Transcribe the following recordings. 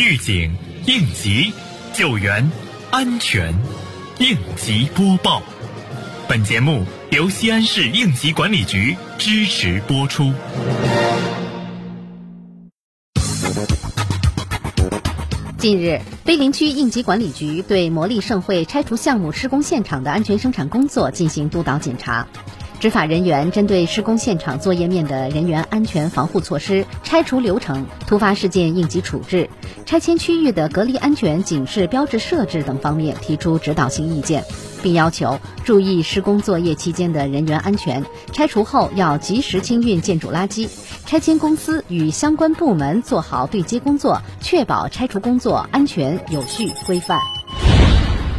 预警、应急、救援、安全，应急播报。本节目由西安市应急管理局支持播出。近日，碑林区应急管理局对魔力盛会拆除项目施工现场的安全生产工作进行督导检查。执法人员针对施工现场作业面的人员安全防护措施、拆除流程、突发事件应急处置、拆迁区域的隔离安全警示标志设置等方面提出指导性意见，并要求注意施工作业期间的人员安全，拆除后要及时清运建筑垃圾，拆迁公司与相关部门做好对接工作，确保拆除工作安全、有序、规范。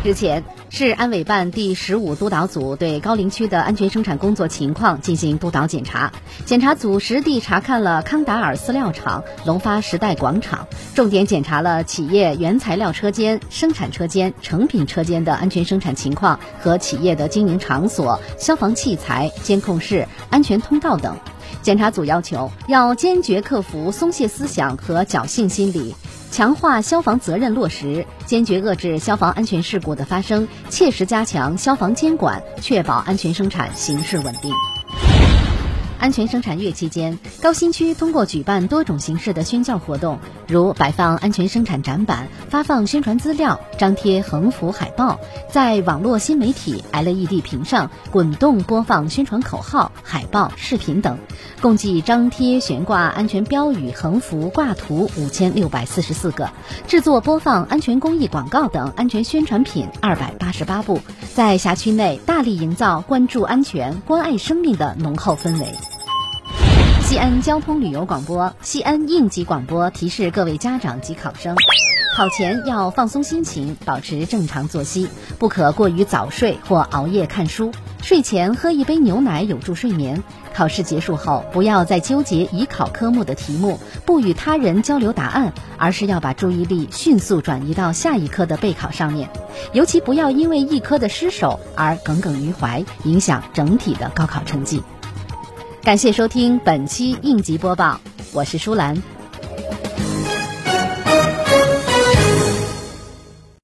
日前，市安委办第十五督导组对高陵区的安全生产工作情况进行督导检查。检查组实地查看了康达尔饲料厂、龙发时代广场，重点检查了企业原材料车间、生产车间、成品车间的安全生产情况和企业的经营场所、消防器材、监控室、安全通道等。检查组要求，要坚决克服松懈思想和侥幸心理。强化消防责任落实，坚决遏制消防安全事故的发生，切实加强消防监管，确保安全生产形势稳定。安全生产月期间，高新区通过举办多种形式的宣教活动，如摆放安全生产展板、发放宣传资料、张贴横幅海报，在网络新媒体 LED 屏上滚动播放宣传口号、海报、视频等，共计张贴悬挂安全标语、横幅、挂图五千六百四十四个，制作播放安全公益广告等安全宣传品二百八十八部，在辖区内大力营造关注安全、关爱生命的浓厚氛围。西安交通旅游广播、西安应急广播提示各位家长及考生：考前要放松心情，保持正常作息，不可过于早睡或熬夜看书。睡前喝一杯牛奶有助睡眠。考试结束后，不要再纠结已考科目的题目，不与他人交流答案，而是要把注意力迅速转移到下一科的备考上面。尤其不要因为一科的失手而耿耿于怀，影响整体的高考成绩。感谢收听本期应急播报，我是舒兰。